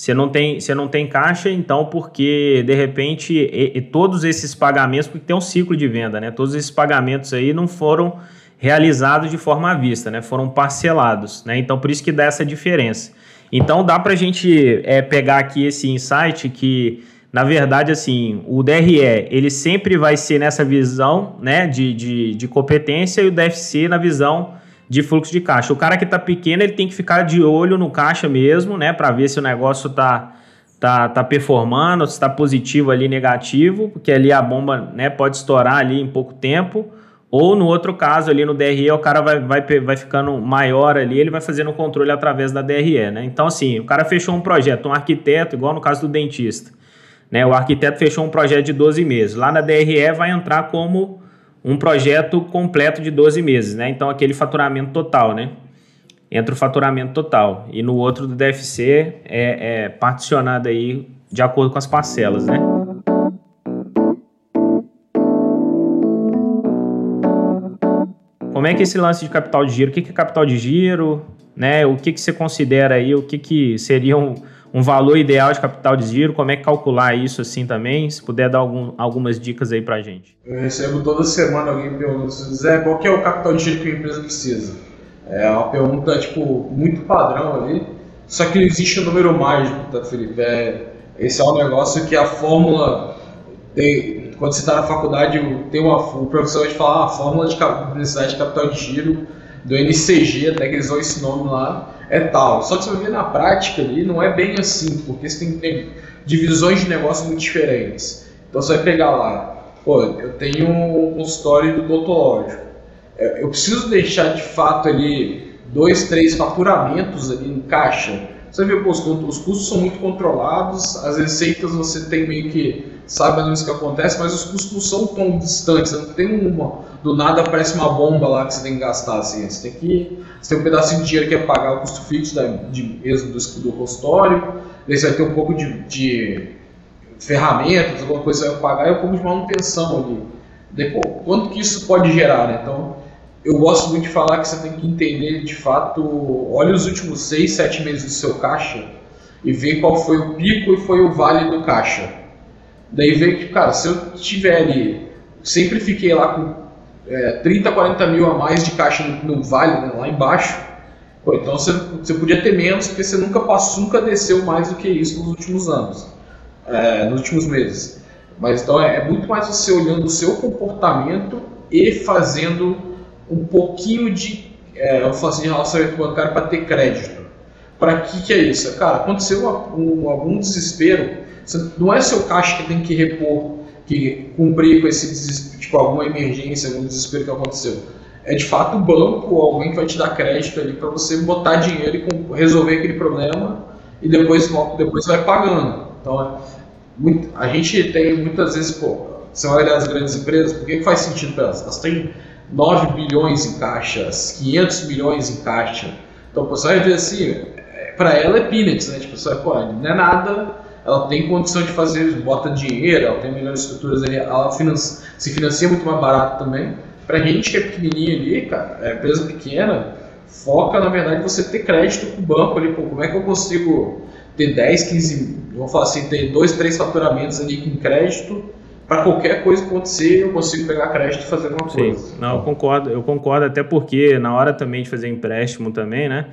Speaker 1: Você não tem, você não tem caixa, então, porque de repente e, e todos esses pagamentos, porque tem um ciclo de venda, né? Todos esses pagamentos aí não foram realizados de forma à vista, né? Foram parcelados, né? Então, por isso que dá essa diferença. Então, dá para a gente é, pegar aqui esse insight que, na verdade, assim, o DRE ele sempre vai ser nessa visão, né, de, de, de competência e o DFC na visão de fluxo de caixa. O cara que está pequeno, ele tem que ficar de olho no caixa mesmo, né, para ver se o negócio está tá, tá performando, se está positivo ali, negativo, porque ali a bomba, né, pode estourar ali em pouco tempo. Ou no outro caso, ali no DRE, o cara vai, vai, vai ficando maior ali, ele vai fazendo o controle através da DRE, né? Então, assim, o cara fechou um projeto, um arquiteto, igual no caso do dentista, né? O arquiteto fechou um projeto de 12 meses. Lá na DRE vai entrar como um projeto completo de 12 meses, né? Então aquele faturamento total, né? Entra o faturamento total. E no outro do DFC é, é particionado aí de acordo com as parcelas, né? Como é que é esse lance de capital de giro? O que é capital de giro? Né? O que, que você considera aí? O que, que seriam um um valor ideal de capital de giro, como é calcular isso assim também? Se puder dar algum, algumas dicas aí pra gente.
Speaker 2: Eu recebo toda semana alguém perguntando, Zé, qual que é o capital de giro que a empresa precisa? É uma pergunta, tipo, muito padrão ali, só que existe um número mágico, tá, Felipe? É, esse é um negócio que a fórmula, tem, quando você está na faculdade, tem uma, o professor vai te falar ah, a fórmula de necessidade de capital de giro do NCG, até que eles usam esse nome lá, é tal. Só que você vai ver na prática ali, não é bem assim, porque você tem divisões de negócio muito diferentes. Então você vai pegar lá, pô, eu tenho um consultório do odontológico. É, eu preciso deixar de fato ali dois, três faturamentos ali em caixa. Você vê, pô, os custos são muito controlados, as receitas você tem meio que sabe mais o que acontece, mas os custos não são tão distantes, não tem uma, do nada aparece uma bomba lá que você tem que gastar, assim, você tem que, você tem um pedacinho de dinheiro que é pagar o custo fixo da, de, mesmo do, do consultório, daí você vai ter um pouco de, de ferramentas, alguma coisa que você vai pagar e um pouco de manutenção ali. Pô, quanto que isso pode gerar, né? Então, eu gosto muito de falar que você tem que entender de fato, olha os últimos seis, sete meses do seu caixa e ver qual foi o pico e foi o vale do caixa. Daí ver que, cara, se eu tiver ali, sempre fiquei lá com é, 30, 40 mil a mais de caixa no, no vale, né, lá embaixo, pô, então você, você podia ter menos porque você nunca passou, nunca desceu mais do que isso nos últimos anos, é, nos últimos meses. Mas então é, é muito mais você olhando o seu comportamento e fazendo um pouquinho de, é, eu faço de relacionamento bancário para ter crédito. Para que que é isso? Cara, aconteceu um, algum desespero, não é seu caixa que tem que repor, que cumprir com esse tipo alguma emergência, algum desespero que aconteceu. É de fato o banco ou alguém que vai te dar crédito ali para você botar dinheiro e resolver aquele problema e depois depois vai pagando. Então, é a gente tem muitas vezes, pô, você vai olhar as grandes empresas, por que, faz sentido para elas? Elas têm 9 bilhões em caixas, 500 milhões em caixa. Então, pessoal vai ver assim, é, para ela é peanuts, né? Tipo, você, pô, não é nada, ela tem condição de fazer, bota dinheiro, ela tem melhores estruturas ali, ela financia, se financia muito mais barato também. Pra gente que é pequenininho ali, cara, é empresa pequena, foca na verdade você ter crédito com o banco ali, pô, como é que eu consigo ter 10, 15, vamos falar assim, ter dois, três faturamentos ali com crédito para qualquer coisa acontecer, eu consigo pegar crédito e fazer alguma coisa.
Speaker 1: Não, eu concordo, eu concordo até porque na hora também de fazer empréstimo também, né?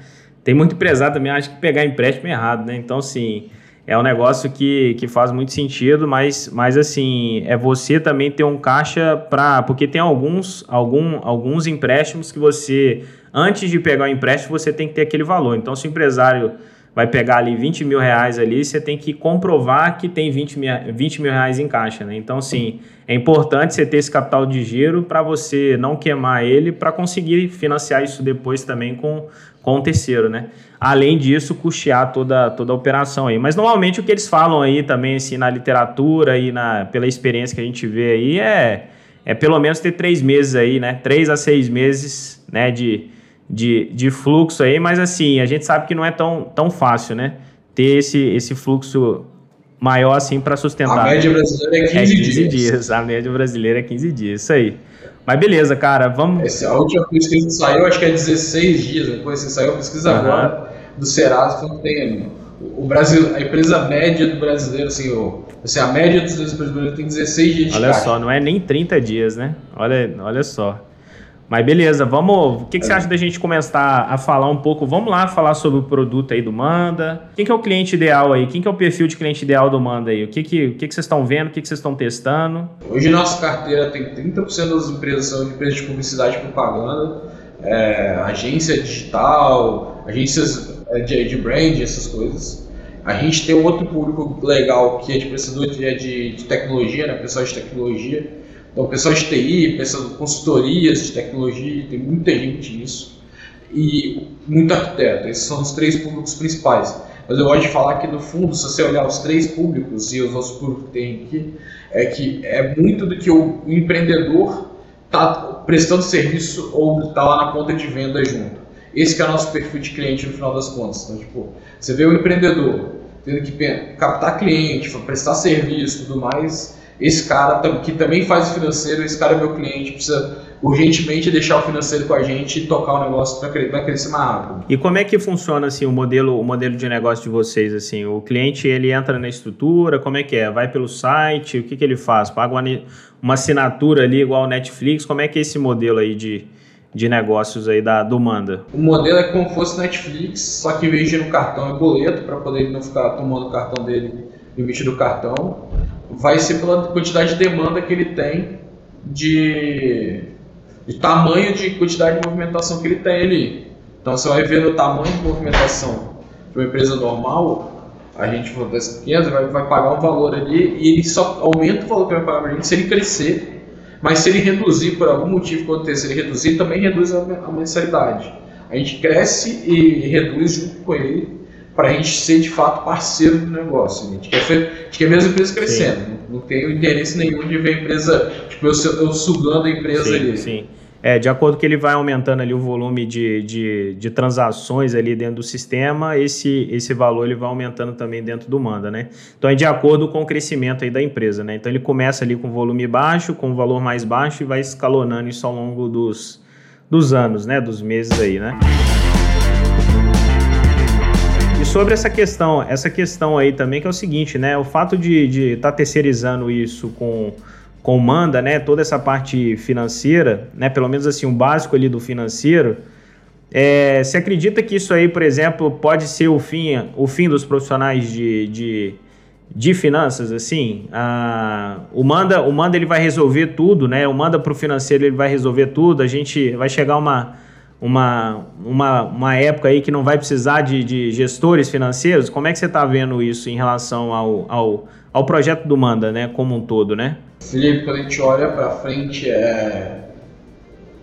Speaker 1: Tem muito empresário também acha que pegar empréstimo é errado, né? Então, assim, é um negócio que, que faz muito sentido, mas, mas assim, é você também ter um caixa para. Porque tem alguns, algum, alguns empréstimos que você, antes de pegar o empréstimo, você tem que ter aquele valor. Então, se o empresário vai pegar ali 20 mil reais ali, você tem que comprovar que tem 20 mil, 20 mil reais em caixa, né? Então, sim, é importante você ter esse capital de giro para você não queimar ele, para conseguir financiar isso depois também com, com o terceiro, né? Além disso, custear toda, toda a operação aí. Mas normalmente o que eles falam aí também, assim, na literatura e na, pela experiência que a gente vê aí é, é pelo menos ter três meses aí, né? Três a seis meses, né, de de, de fluxo aí, mas assim, a gente sabe que não é tão, tão fácil, né? Ter esse, esse fluxo maior assim para sustentar. A
Speaker 2: média brasileira é 15, é 15 dias. dias.
Speaker 1: A média brasileira é 15 dias, isso aí. Mas beleza, cara, vamos.
Speaker 2: Essa, a última pesquisa que saiu, acho que é 16 dias, depois você saiu a pesquisa uhum. agora do Serasa, quanto tem ali. O Brasil, a empresa média do brasileiro, assim, o, assim a média dos brasileiros tem 16 dias
Speaker 1: de Olha só, não é nem 30 dias, né? Olha, olha só. Mas beleza, vamos. O que, que você acha da gente começar a falar um pouco? Vamos lá falar sobre o produto aí do Manda. Quem que é o cliente ideal aí? Quem que é o perfil de cliente ideal do Manda aí? O que, que, o que, que vocês estão vendo? O que, que vocês estão testando?
Speaker 2: Hoje nossa carteira tem 30% das empresas são empresas de publicidade propaganda, é, agência digital, agências é, de, de brand, essas coisas. A gente tem um outro público legal que é de prestador de, de, de tecnologia, né? Pessoal de tecnologia então, pessoal de TI, pessoal de consultorias de tecnologia, tem muita gente nisso. E muito arquiteto. Esses são os três públicos principais. Mas eu gosto de falar que, no fundo, se você olhar os três públicos e os outros públicos tem aqui, é que é muito do que o empreendedor está prestando serviço ou está lá na ponta de venda junto. Esse é o nosso perfil de cliente no final das contas. Então, tipo, você vê o empreendedor tendo que captar cliente, prestar serviço tudo mais, esse cara que também faz o financeiro, esse cara é meu cliente, precisa urgentemente deixar o financeiro com a gente e tocar o negócio para crescer mais rápido.
Speaker 1: E como é que funciona assim o modelo, o modelo de negócio de vocês assim? O cliente ele entra na estrutura, como é que é? Vai pelo site, o que, que ele faz? Paga uma, uma assinatura ali igual ao Netflix? Como é que é esse modelo aí de, de negócios aí da, do Manda?
Speaker 2: O modelo é como fosse Netflix, só que em vez de ir no cartão é boleto para poder não ficar tomando o cartão dele, limite do cartão vai ser pela quantidade de demanda que ele tem de, de tamanho de quantidade de movimentação que ele tem ali. Então você vai ver no tamanho de movimentação de uma empresa normal, a gente das pequenas vai, vai pagar um valor ali e ele só aumenta o valor que vai pagar para a gente se ele crescer. Mas se ele reduzir por algum motivo que aconteça, ele reduzir, também reduz a, a mensalidade. A gente cresce e reduz junto com ele para a gente ser de fato parceiro do negócio. A gente quer, a gente quer ver as empresas crescendo. Sim. Não, tenho interesse nenhum de ver a empresa, tipo, eu, eu sugando a empresa
Speaker 1: sim,
Speaker 2: ali.
Speaker 1: Sim. É, de acordo que ele vai aumentando ali o volume de, de, de, transações ali dentro do sistema, esse, esse valor ele vai aumentando também dentro do Manda, né? Então é de acordo com o crescimento aí da empresa, né? Então ele começa ali com volume baixo, com valor mais baixo e vai escalonando isso ao longo dos, dos anos, né? Dos meses aí, né? Sobre essa questão, essa questão aí também que é o seguinte, né? O fato de estar tá terceirizando isso com com Manda, né? Toda essa parte financeira, né? Pelo menos assim, o um básico ali do financeiro. É, você acredita que isso aí, por exemplo, pode ser o fim, o fim dos profissionais de, de de finanças, assim, a, o Manda, o Manda ele vai resolver tudo, né? O Manda para o financeiro ele vai resolver tudo. A gente vai chegar uma, uma, uma, uma época aí que não vai precisar de, de gestores financeiros. Como é que você está vendo isso em relação ao, ao, ao projeto do Manda, né? Como um todo, né?
Speaker 2: Felipe, quando a gente olha para frente, é...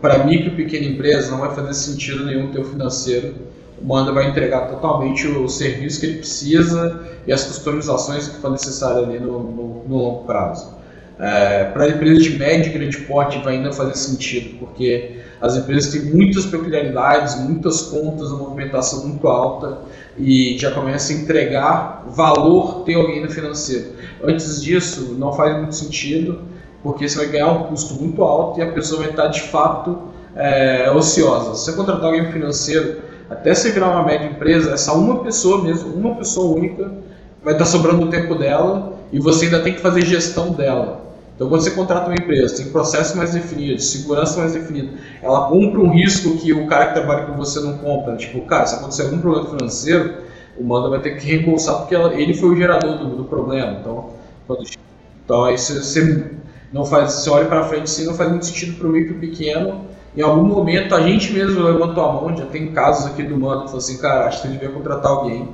Speaker 2: para micro e pequena empresa não vai fazer sentido nenhum ter o financeiro o Manda vai entregar totalmente o serviço que ele precisa e as customizações que for necessárias ali no, no, no longo prazo. É, para empresas de médio e grande porte vai ainda fazer sentido, porque as empresas têm muitas peculiaridades, muitas contas, uma movimentação muito alta e já começa a entregar valor ter alguém no financeiro. Antes disso, não faz muito sentido, porque você vai ganhar um custo muito alto e a pessoa vai estar de fato é, ociosa. Se você contratar alguém financeiro até você virar uma média empresa, essa uma pessoa mesmo, uma pessoa única, vai estar sobrando o tempo dela e você ainda tem que fazer gestão dela. Então, quando você contrata uma empresa, tem processo mais definido, segurança mais definida, ela compra um risco que o cara que trabalha com você não compra. Tipo, cara, se acontecer algum problema financeiro, o Manda vai ter que reembolsar porque ela, ele foi o gerador do, do problema. Então, quando, então aí você, você não faz, você olha para frente assim, não faz muito sentido para o micro pequeno em algum momento a gente mesmo levantou a mão, já tem casos aqui do Mano que falou assim, cara, acho que você devia contratar alguém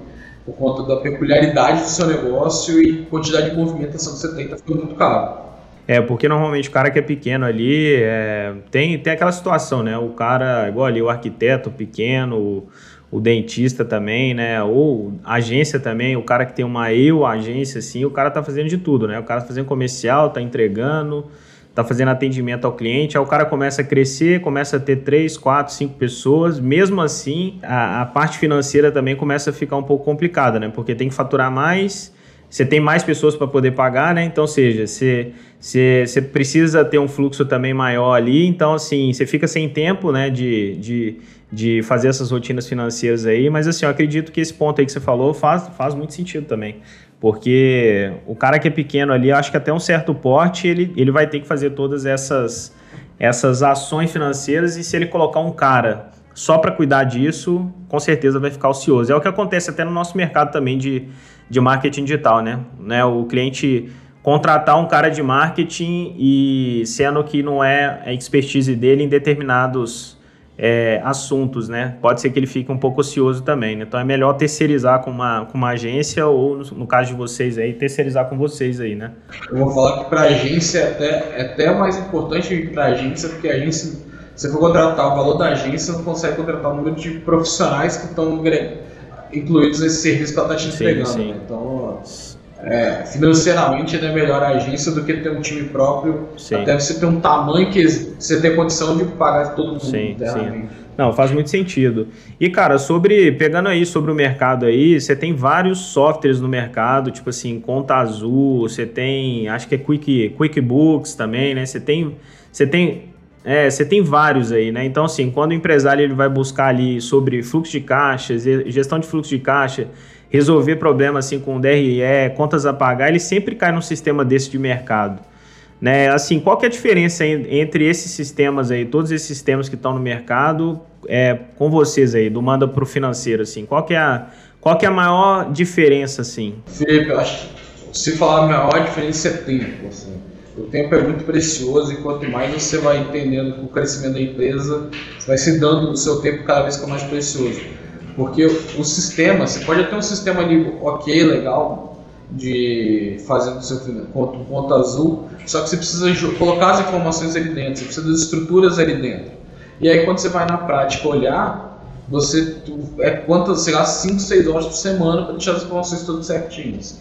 Speaker 2: por conta da peculiaridade do seu negócio e quantidade de movimentação que você tem, tá ficando muito caro.
Speaker 1: É, porque normalmente o cara que é pequeno ali é, tem, tem aquela situação, né? O cara, igual ali, o arquiteto pequeno, o, o dentista também, né? Ou agência também, o cara que tem uma eu agência, assim, o cara tá fazendo de tudo, né? O cara tá fazendo comercial, tá entregando, está fazendo atendimento ao cliente, aí o cara começa a crescer, começa a ter três, quatro, cinco pessoas, mesmo assim a, a, parte financeira também começa a ficar um pouco complicada, né? Porque tem que faturar mais, você tem mais pessoas para poder pagar, né? Então, seja, você, você, você precisa ter um fluxo também maior ali, então assim, você fica sem tempo, né, de, de, de fazer essas rotinas financeiras aí, mas assim, eu acredito que esse ponto aí que você falou faz, faz muito sentido também. Porque o cara que é pequeno ali, acho que até um certo porte, ele, ele vai ter que fazer todas essas, essas ações financeiras e se ele colocar um cara só para cuidar disso, com certeza vai ficar ocioso. É o que acontece até no nosso mercado também de, de marketing digital, né? né? O cliente contratar um cara de marketing e sendo que não é a expertise dele em determinados é, assuntos, né? Pode ser que ele fique um pouco ocioso também, né? Então é melhor terceirizar com uma, com uma agência ou, no, no caso de vocês aí, terceirizar com vocês aí, né?
Speaker 2: Eu vou falar que para agência é até, é até mais importante para agência, porque a agência, se você for contratar o valor da agência, não consegue contratar o número de profissionais que estão incluídos nesse serviço que ela está te entregando. Sim, sim. Né? Então, é, financeiramente é melhor a agência do que ter um time próprio. Sim. Até você ter um tamanho que você tem condição de pagar todo mundo.
Speaker 1: Sim, sim. Não, faz muito sentido. E, cara, sobre. Pegando aí sobre o mercado aí, você tem vários softwares no mercado, tipo assim, Conta Azul, você tem. Acho que é Quick, QuickBooks também, né? Você tem. Você tem. É, você tem vários aí, né? Então, assim, quando o empresário ele vai buscar ali sobre fluxo de caixa, gestão de fluxo de caixa, resolver problemas assim com DRE, contas a pagar, ele sempre cai num sistema desse de mercado. Né? Assim, qual que é a diferença entre esses sistemas aí, todos esses sistemas que estão no mercado, é, com vocês aí, do manda para o financeiro, assim, qual que é a, qual que é a maior diferença, assim?
Speaker 2: Felipe, acho que se falar a maior diferença é tempo, assim. O tempo é muito precioso e quanto mais você vai entendendo o crescimento da empresa, você vai se dando o seu tempo cada vez mais precioso. Porque o sistema, você pode ter um sistema ali ok, legal, de fazer o seu ponto, ponto azul, só que você precisa colocar as informações ali dentro, você precisa das estruturas ali dentro. E aí quando você vai na prática olhar, você é quantas, sei lá, 5, 6 horas por semana para deixar as informações todas certinhas.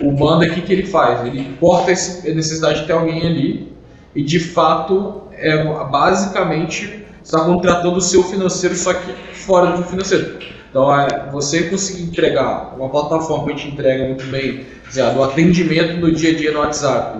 Speaker 2: O Manda aqui que ele faz, ele corta a necessidade de ter alguém ali e de fato é basicamente está contratando o seu financeiro só que fora do financeiro. Então, é, você conseguir entregar uma plataforma que te entrega muito bem, o atendimento no dia a dia no WhatsApp,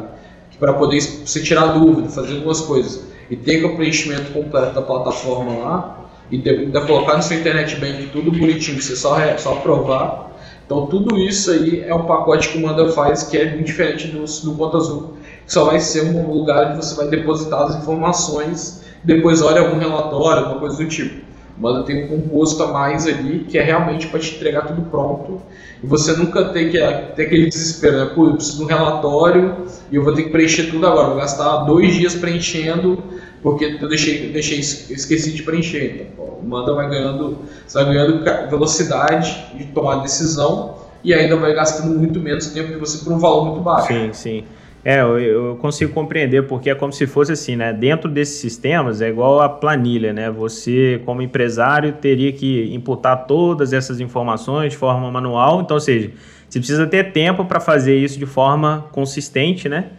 Speaker 2: para poder você tirar dúvida, fazer algumas coisas. e tenha o preenchimento completo da plataforma lá, e ainda colocar no seu internet bank tudo bonitinho, você só, só aprovar. Então tudo isso aí é um pacote que o Manda faz que é muito diferente do, do Conta Azul, só vai ser um lugar onde você vai depositar as informações, depois olha algum relatório, alguma coisa do tipo. O Manda tem um composto a mais ali que é realmente para te entregar tudo pronto e você nunca tem que ter aquele desespero, né? Pô, eu preciso de um relatório e eu vou ter que preencher tudo agora, vou gastar dois dias preenchendo porque eu deixei, deixei esqueci de preencher. Então, o Manda vai ganhando, vai ganhando velocidade de tomar decisão e ainda vai gastando muito menos tempo que você por um valor muito baixo.
Speaker 1: Sim, sim. É, eu, eu, consigo compreender, porque é como se fosse assim, né? Dentro desses sistemas é igual a planilha, né? Você, como empresário, teria que imputar todas essas informações de forma manual. Então, ou seja, você precisa ter tempo para fazer isso de forma consistente, né?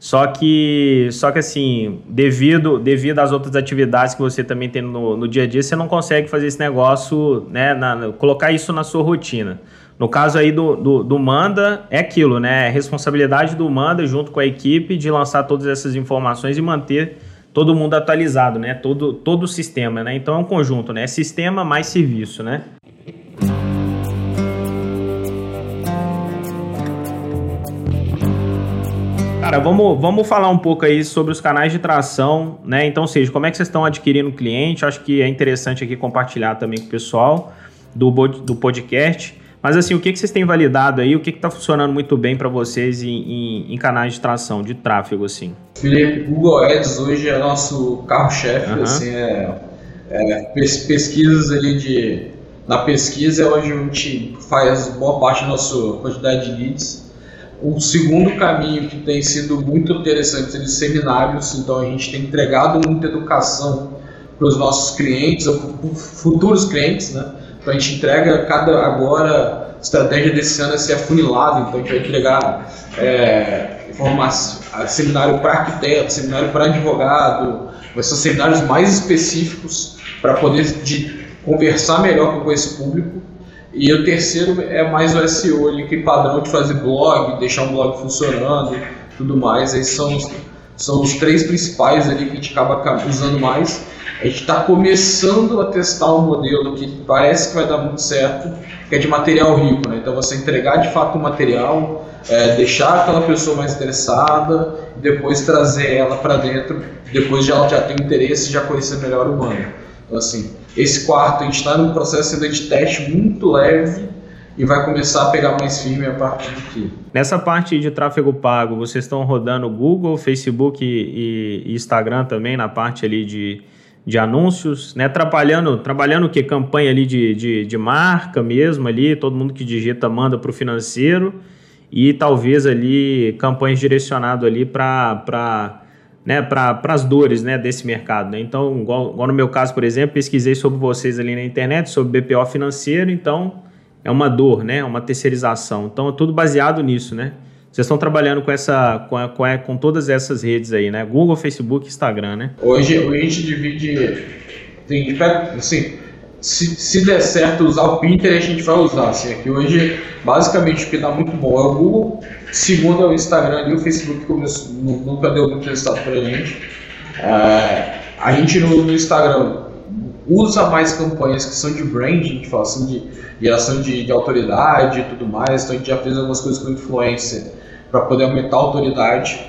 Speaker 1: Só que, só que assim, devido, devido às outras atividades que você também tem no, no dia a dia, você não consegue fazer esse negócio, né, na, colocar isso na sua rotina. No caso aí do, do, do, Manda, é aquilo, né? É responsabilidade do Manda junto com a equipe de lançar todas essas informações e manter todo mundo atualizado, né? Todo, todo o sistema, né? Então é um conjunto, né? É sistema mais serviço, né? Cara, vamos, vamos falar um pouco aí sobre os canais de tração, né? Então, seja, como é que vocês estão adquirindo cliente? Acho que é interessante aqui compartilhar também com o pessoal do, do podcast. Mas assim, o que, que vocês têm validado aí? O que está funcionando muito bem para vocês em, em, em, canais de tração, de tráfego, assim?
Speaker 2: Felipe, Google Ads hoje é nosso carro-chefe, uhum. assim, é, é, pesquisas ali de... Na pesquisa é onde a gente faz boa parte da nossa quantidade de leads. O segundo caminho que tem sido muito interessante são os seminários, então a gente tem entregado muita educação para os nossos clientes, futuros clientes, né? Então a gente entrega cada agora a estratégia desse ano é ser afunilado, então a gente vai entregar é, informação, seminário para arquiteto, seminário para advogado, vai ser seminários mais específicos para poder de, conversar melhor com esse público e o terceiro é mais o SEO, ali, que padrão de fazer blog, deixar um blog funcionando, tudo mais. Esses são os, são os três principais ali que a gente acaba usando mais. A gente está começando a testar um modelo que parece que vai dar muito certo, que é de material rico. Né? Então você entregar de fato o material, é, deixar aquela pessoa mais interessada, depois trazer ela para dentro, depois de ela já ter interesse já conhecer melhor o humano. Então assim, esse quarto a gente está num processo ainda de teste muito leve e vai começar a pegar mais firme a partir daqui.
Speaker 1: Nessa parte de tráfego pago, vocês estão rodando Google, Facebook e, e Instagram também na parte ali de, de anúncios, né? Trabalhando, trabalhando o que? Campanha ali de, de, de marca mesmo ali, todo mundo que digita manda para o financeiro e talvez ali campanhas direcionado ali para né, para as dores né, desse mercado. Né? Então, igual, igual, no meu caso, por exemplo, pesquisei sobre vocês ali na internet, sobre BPO financeiro, então é uma dor, né, uma terceirização. Então, é tudo baseado nisso, né? Vocês estão trabalhando com essa, com, a, com, todas essas redes aí, né? Google, Facebook, Instagram, né?
Speaker 2: Hoje, a gente divide, tem, assim, se, se der certo usar o Pinterest, a gente vai usar. Assim, aqui hoje, basicamente, o que dá muito bom é o Google, segundo é o Instagram e o Facebook começou, nunca deu muito resultado pra gente. É, a gente no, no, Instagram usa mais campanhas que são de branding, fala assim, de geração de, de autoridade e tudo mais, então a gente já fez algumas coisas com influência para poder aumentar a autoridade.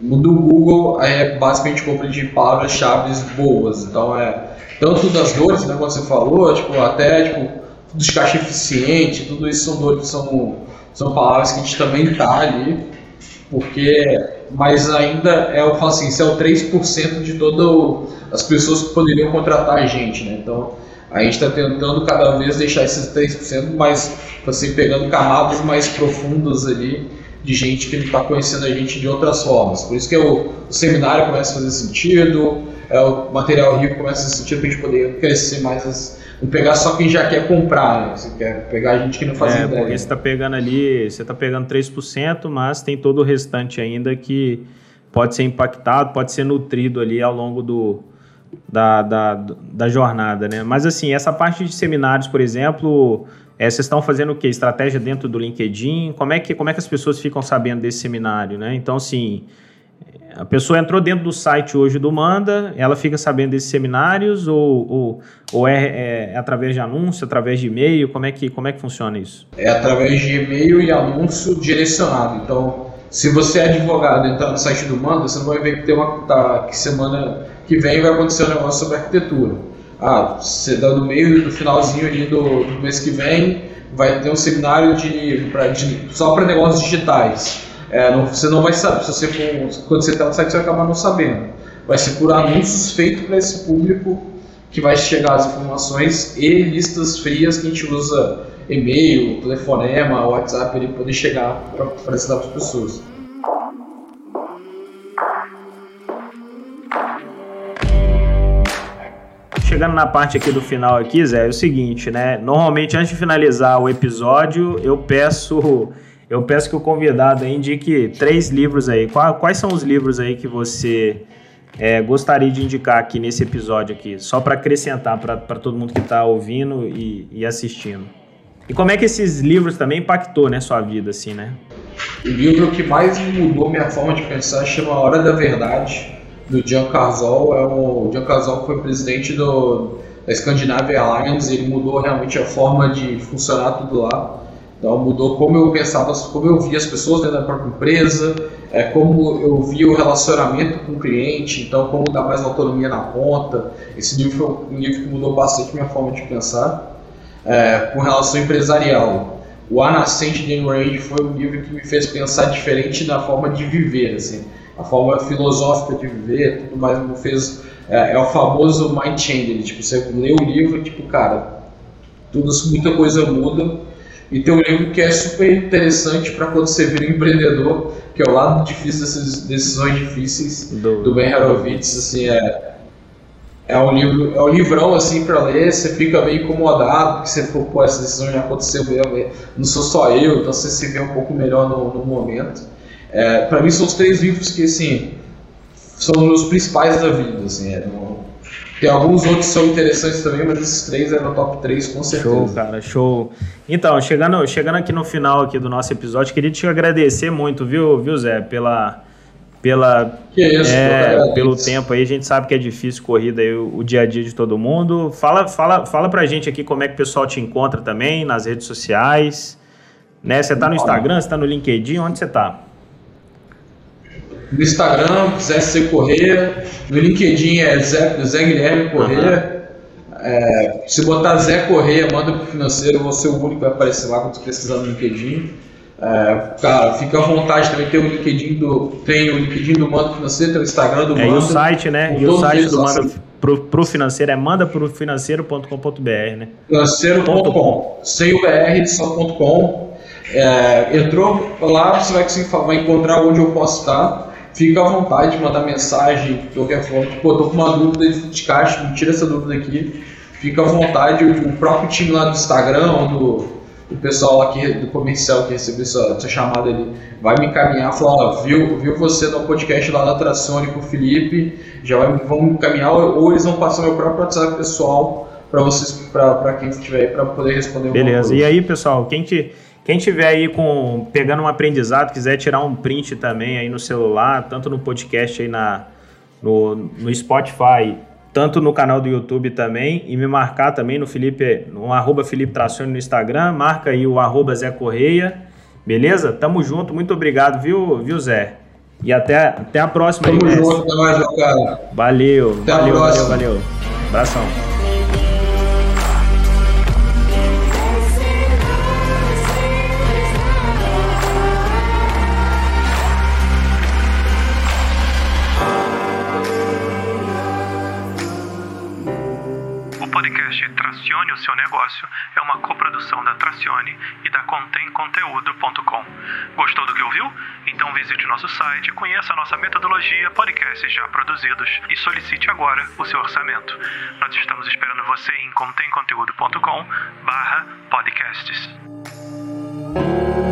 Speaker 2: No do Google é basicamente compra de palavras-chave boas, então é tanto das dores, né, como você falou, tipo, até tipo, dos caixa eficiente, tudo isso são dores, são, são palavras que a gente também tá ali, porque, mas ainda é, eu falo assim, isso é o 3% de todas as pessoas que poderiam contratar a gente, né, então a gente está tentando cada vez deixar esses 3% mais, assim, pegando camadas mais profundas ali, de gente que está conhecendo a gente de outras formas. Por isso que o, o seminário começa a fazer sentido, é, o material rico começa a sentir para a gente poder crescer mais. As, não pegar só quem já quer comprar, né? Você quer pegar a gente que não faz é, ideia.
Speaker 1: Porque você está pegando ali, você está pegando 3%, mas tem todo o restante ainda que pode ser impactado, pode ser nutrido ali ao longo do, da, da, da jornada, né? Mas assim, essa parte de seminários, por exemplo, é, vocês estão fazendo o que? Estratégia dentro do LinkedIn? Como é, que, como é que as pessoas ficam sabendo desse seminário, né? Então, assim, A pessoa entrou dentro do site hoje do Manda, ela fica sabendo desses seminários ou, ou, ou é, é, através de anúncio, através de e-mail? Como é, que, como é que funciona isso?
Speaker 2: É através de e-mail e anúncio direcionado. Então, se você é advogado e entrar no site do Manda, você não vai ver que tem uma tá, que semana que vem vai acontecer um negócio sobre arquitetura. Ah, você dá no meio do finalzinho ali do, do mês que vem, vai ter um seminário de, pra, de só para negócios digitais. É, não, você não vai saber, se você for, quando você está no site, você vai acabar não sabendo. Vai ser por anúncios feitos para esse público que vai chegar as informações e listas frias que a gente usa e-mail, telefonema, WhatsApp, ele poder chegar para ensinar para as pessoas.
Speaker 1: Chegando na parte aqui do final aqui, Zé, é o seguinte, né? Normalmente antes de finalizar o episódio, eu peço eu peço que o convidado indique três livros aí. Quais são os livros aí que você é, gostaria de indicar aqui nesse episódio aqui? Só para acrescentar para todo mundo que está ouvindo e, e, assistindo. E como é que esses livros também impactou, né, sua vida, assim, né?
Speaker 2: O livro que mais mudou minha forma de pensar chama A Hora da Verdade, do Jan Carzol. É o Jan Carzol foi presidente do, da Scandinavia Alliance, ele mudou realmente a forma de funcionar tudo lá. Então mudou como eu pensava, como eu via as pessoas dentro da própria empresa, é, como eu via o relacionamento com o cliente, então como dar mais autonomia na ponta. Esse livro foi um livro que mudou bastante minha forma de pensar é, com relação empresarial. O A Nascente de Ayn foi um livro que me fez pensar diferente na forma de viver, assim, a forma filosófica de viver, tudo mais me fez é, é o famoso mind change, tipo você lê o livro, tipo cara, tudo muita coisa muda e tem um livro que é super interessante para quando você vira um empreendedor, que é o lado difícil dessas decisões difíceis do, do Ben Horowitz, assim, é, é um livro, é um livrão assim para ler, você fica meio incomodado, porque você for, pô, essa decisão já aconteceu, não sou só eu, então você se vê um pouco melhor no, no momento. É, para mim são os três livros que assim são os principais da vida, assim, é, tem alguns outros que são interessantes também, mas esses três é no top 3 com certeza.
Speaker 1: Show, cara, show. Então, chegando, chegando aqui no final aqui do nosso episódio, queria te agradecer muito, viu, viu Zé, pela pela
Speaker 2: isso,
Speaker 1: é, pelo tempo aí, a gente sabe que é difícil corrida aí o, o, dia a dia de todo mundo. Fala, fala, fala pra gente aqui como é que o pessoal te encontra também nas redes sociais. Né? Você tá no Instagram, você tá no LinkedIn, onde você tá?
Speaker 2: No Instagram, Zé C. Correia. No LinkedIn é Zé, Zé Guilherme Correia. Uhum. É, se botar Zé Correia, manda pro financeiro, você é o único que vai aparecer lá quando você pesquisar no LinkedIn. É, cara, fica à vontade também, tem o LinkedIn do, tem o LinkedIn do Manda Financeiro, tem o Instagram do. É,
Speaker 1: e o site, né? E o site do Manda pro, pro financeiro é mandaprofinanceiro.com.br, né?
Speaker 2: Financeiro.com, sem o BR, só.com. É, entrou lá, você vai, vai encontrar onde eu posso estar fica à vontade de mandar mensagem de qualquer forma. Tipo, tô com uma dúvida de caixa, me tira essa dúvida aqui. Fica à vontade, o, próprio time lá do Instagram, do o pessoal que, do comercial que recebeu essa, essa chamada ali, vai me encaminhar, falar, ó, viu, viu você no podcast lá da Tracione com o Felipe, já vai, vão me encaminhar, ou eles vão passar meu próprio WhatsApp pessoal para vocês, para quem estiver aí, para poder responder
Speaker 1: Beleza, e aí pessoal, quem te quem tiver aí com pegando um aprendizado, quiser tirar um print também aí no celular, tanto no podcast aí na, no, no Spotify, tanto no canal do YouTube também, e me marcar também no Felipe, no arroba Felipe Tracione no Instagram, marca aí o arroba Zé Correia, beleza? Tamo junto, muito obrigado, viu, viu Zé? E até, até a próxima
Speaker 2: Tamo aí, junto, até mais, cara.
Speaker 1: Valeu, até valeu, valeu, valeu. Abração.
Speaker 3: Negócio é uma coprodução da Tracione e da contemconteúdo.com. Gostou do que ouviu? Então visite nosso site, conheça nossa metodologia, podcasts já produzidos e solicite agora o seu orçamento. Nós estamos esperando você em contemconteúdo.com/podcasts.